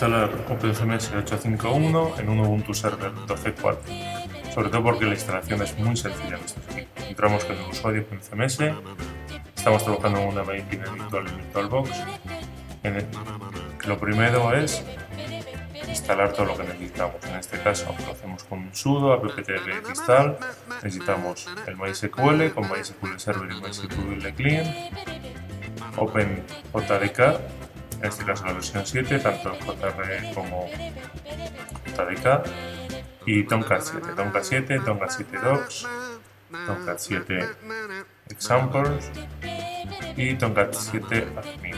instalar OpenCMS 851 en un Ubuntu Server 12.4, sobre todo porque la instalación es muy sencilla en estos equipos. Entramos con el usuario OpenCMS, estamos trabajando en una máquina virtual en VirtualBox. lo primero es instalar todo lo que necesitamos. En este caso lo hacemos con un sudo apt-get install. Necesitamos el MySQL con MySQL Server y MySQL Client, OpenJDK, este caso la versión 7, tanto JR como JDK, y Tomcat 7, Tomcat 7, Tomcat 7 Docs, Tomcat 7 Examples y Tomcat 7 Admin.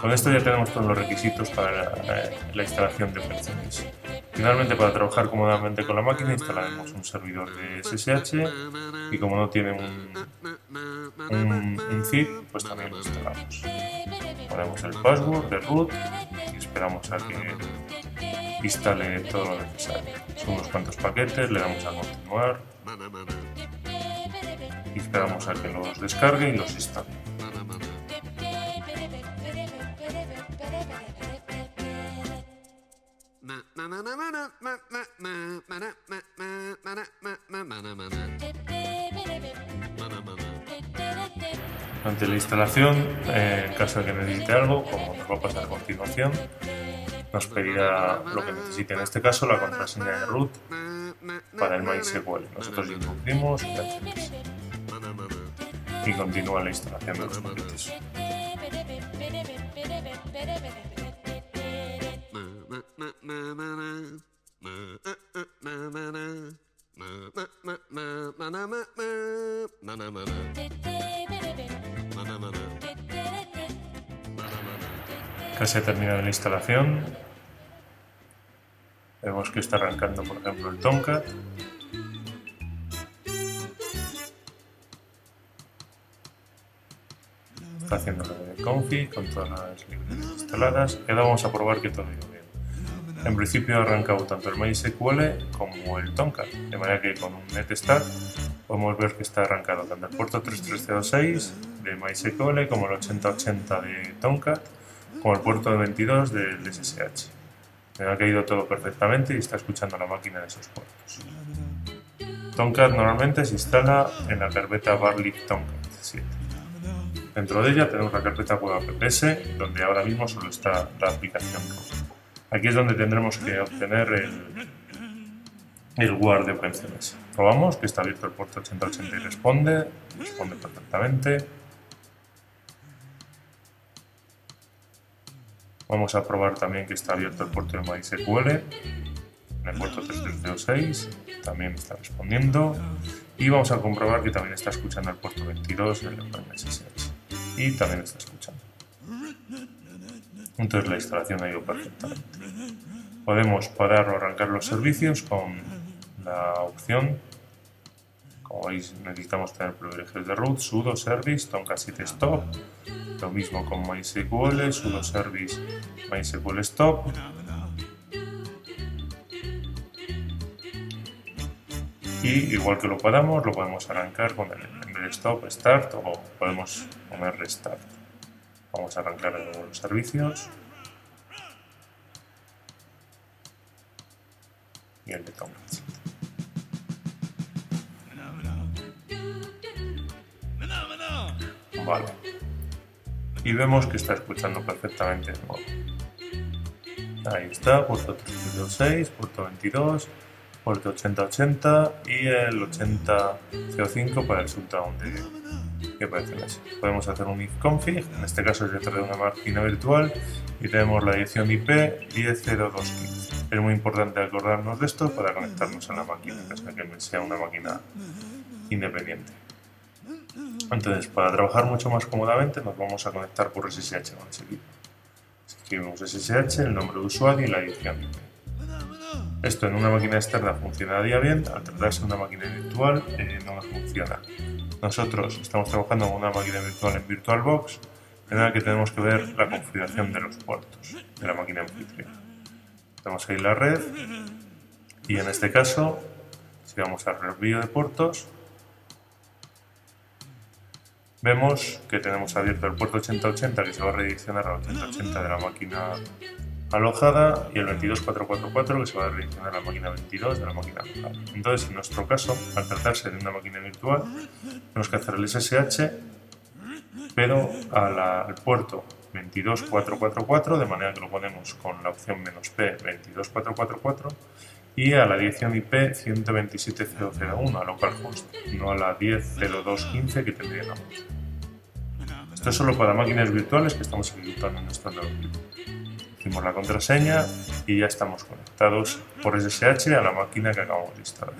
Con esto ya tenemos todos los requisitos para la, instalación de OpenCMS. Finalmente, para trabajar cómodamente con la máquina, instalaremos un servidor de SSH y como no tiene un, un, zip, pues también lo instalamos. Ponemos el password de root y esperamos a que instale todo lo necesario. Son unos cuantos paquetes, le damos a continuar y esperamos a que los descargue y los instale. Ante la instalación, en caso de que necesite algo, como nos va a pasar continuación, nos pedirá lo que necesite, en este caso la contraseña de root para el MySQL. Nosotros introducimos y continúa la instalación de los paquetes. Casi ha terminado la instalación. Vemos que está arrancando, por ejemplo, el Tomcat. Está haciendo la de config con todas las librerías instaladas. Y ahora vamos a probar que todo ido bien. En principio ha arrancado tanto el MySQL como el Tomcat, de manera que con un netstart podemos ver que está arrancado tanto el puerto 3306 de MySQL como el 8080 de Tomcat como el puerto 22 del SSH. Me ha caído todo perfectamente y está escuchando la máquina de esos puertos. Tomcat normalmente se instala en la carpeta barley Tomcat 7. Dentro de ella tenemos la carpeta web apps, donde ahora mismo solo está la aplicación Aquí es donde tendremos que obtener el, el WAR de OpenCMS. Probamos que está abierto el puerto 8080 y responde, responde perfectamente. Vamos a probar también que está abierto el puerto de MySQL, en el puerto 3306, también está respondiendo. Y vamos a comprobar que también está escuchando el puerto 22 del OpenSSH. Y también está escuchando. Entonces la instalación ha ido perfectamente. Podemos parar o arrancar los servicios con la opción, como veis necesitamos tener privilegios de root, sudo service, tomcat 7 stop, lo mismo con MySQL, sudo service, MySQL stop, y igual que lo podamos, lo podemos arrancar con el, stop, start o podemos poner restart. Vamos a arrancar los servicios. Y el de Vale. Y vemos que está escuchando perfectamente nuevo. Ahí está, puerto 326, puerto 22, puerto 8080 y el 8005 para el shutdown de, que parecen así. Podemos hacer un ifconfig, en este caso es dentro de una máquina virtual y tenemos la dirección IP 100215. Es muy importante acordarnos de esto para conectarnos a la máquina, que sea una máquina independiente. Entonces, para trabajar mucho más cómodamente, nos vamos a conectar por SSH con ese equipo. Escribimos SSH, el nombre de usuario y la dirección. Esto en una máquina externa funcionaría bien, al tratarse de una máquina virtual eh, no funciona. Nosotros estamos trabajando con una máquina virtual en VirtualBox, en la que tenemos que ver la configuración de los puertos de la máquina anfitrión. Tenemos ahí la red y en este caso, si vamos al review de puertos, vemos que tenemos abierto el puerto 8080 que se va a redireccionar al 8080 de la máquina alojada y el 22444 que se va a redireccionar a la máquina 22 de la máquina local. Entonces, en nuestro caso, al tratarse de una máquina virtual, tenemos que hacer el SSH, pero al puerto 22444, de manera que lo ponemos con la opción "-p", 22444, y a la dirección IP 127.0.0.1 a localhost, no a la 10.02.15 que tendríamos. Esto es solo para máquinas virtuales que estamos ejecutando en nuestro Android. Hicimos la contraseña y ya estamos conectados por SSH a la máquina que acabamos de instalar.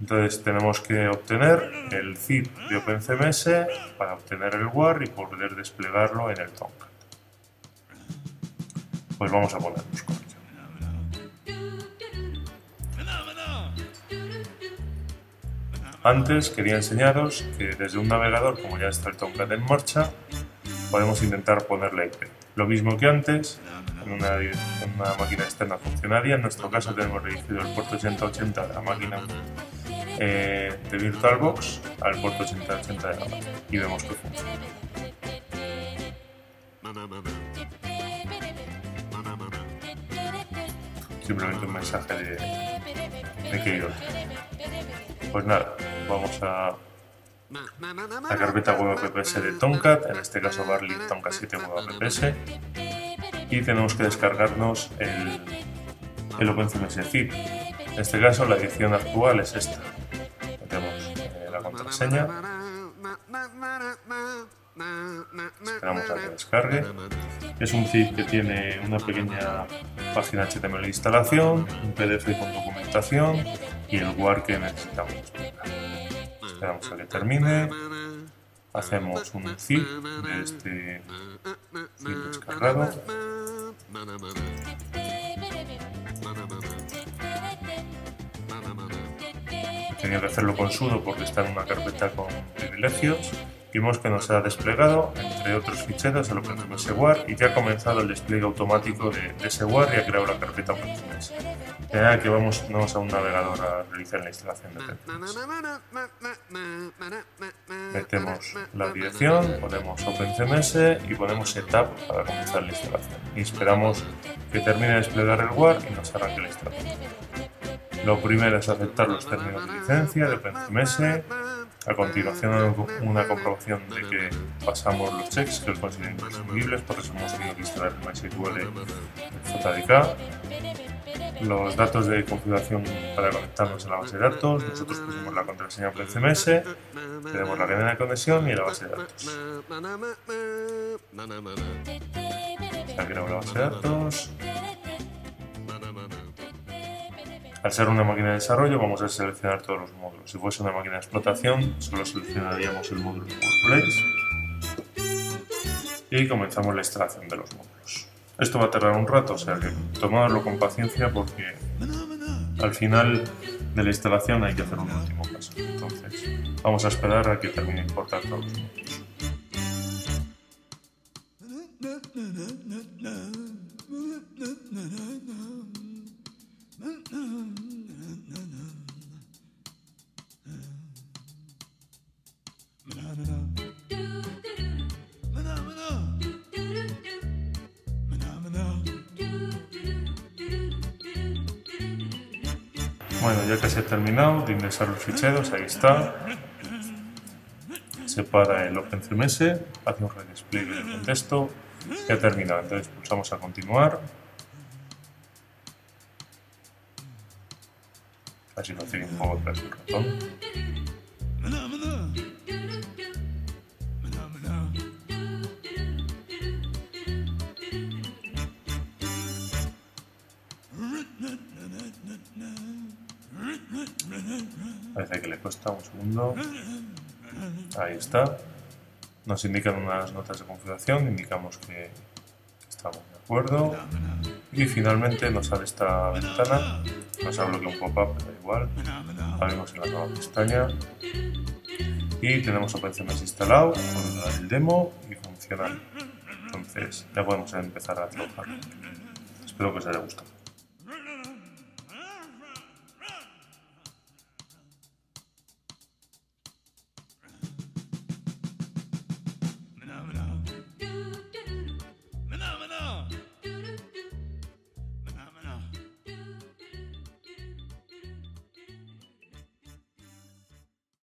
Entonces tenemos que obtener el zip de OpenCMS para obtener el WAR y poder desplegarlo en el Tomcat. Pues vamos a ponernos con Antes quería enseñaros que desde un navegador, como ya está el Tomcat en marcha, podemos intentar ponerle IP. Lo mismo que antes, en una, máquina externa funcionaría, en nuestro caso tenemos dirigido el puerto 8080 de la máquina eh, de VirtualBox al puerto 8080 de la máquina y vemos que funciona. Simplemente un mensaje de, de que Pues nada, vamos a la carpeta WebPS de Tomcat, en este caso Barley Tomcat 7 WebPS, y tenemos que descargarnos el, el OpenCMS zip. En este caso la edición actual es esta. Metemos eh, la contraseña, esperamos a que descargue. Es un zip que tiene una pequeña página HTML de instalación, un PDF con documentación y el WAR que necesitamos esperamos a que termine, hacemos un zip de este zip descargado. Tenía que hacerlo con sudo porque está en una carpeta con privilegios vimos que nos ha desplegado, entre otros ficheros, el OpenCMS WAR y ya ha comenzado el despliegue automático de, ese WAR y ha creado la carpeta OpenCMS. De manera que vamos, vamos a un navegador a realizar la instalación de OpenCMS. Metemos la dirección, ponemos OpenCMS y ponemos Setup para comenzar la instalación. Y esperamos que termine de desplegar el WAR y nos arranque la instalación. Lo primero es aceptar los términos de licencia de OpenCMS a continuación, una comprobación de que pasamos los checks que los consideren imprescindibles, por eso hemos tenido que instalar MySQL JDK. Los datos de configuración para conectarnos a la base de datos, nosotros pusimos la contraseña por CMS, tenemos la cadena de conexión y la base de datos. Creado la base de datos. Al ser una máquina de desarrollo vamos a seleccionar todos los módulos. Si fuese una máquina de explotación solo seleccionaríamos el módulo Workplace y comenzamos la instalación de los módulos. Esto va a tardar un rato, o sea que tomadlo con paciencia porque al final de la instalación hay que hacer un último paso. Entonces vamos a esperar a que termine de importar todos los módulos. Bueno, ya se ha terminado de ingresar los ficheros, ahí está. Separa el OpenCMS, hace un redespliegue del contexto. Ya terminado, entonces pulsamos a continuar. Así lo tiene un poco el ratón. Cuesta un segundo. Ahí está. Nos indican unas notas de configuración, indicamos que estamos de acuerdo. Y finalmente nos sale esta ventana, nos bloqueado un pop-up, pero igual. Abrimos en la nueva pestaña. Y tenemos OpenCMS instalado con el demo y funcional. Entonces ya podemos empezar a trabajar. Espero que os haya gustado.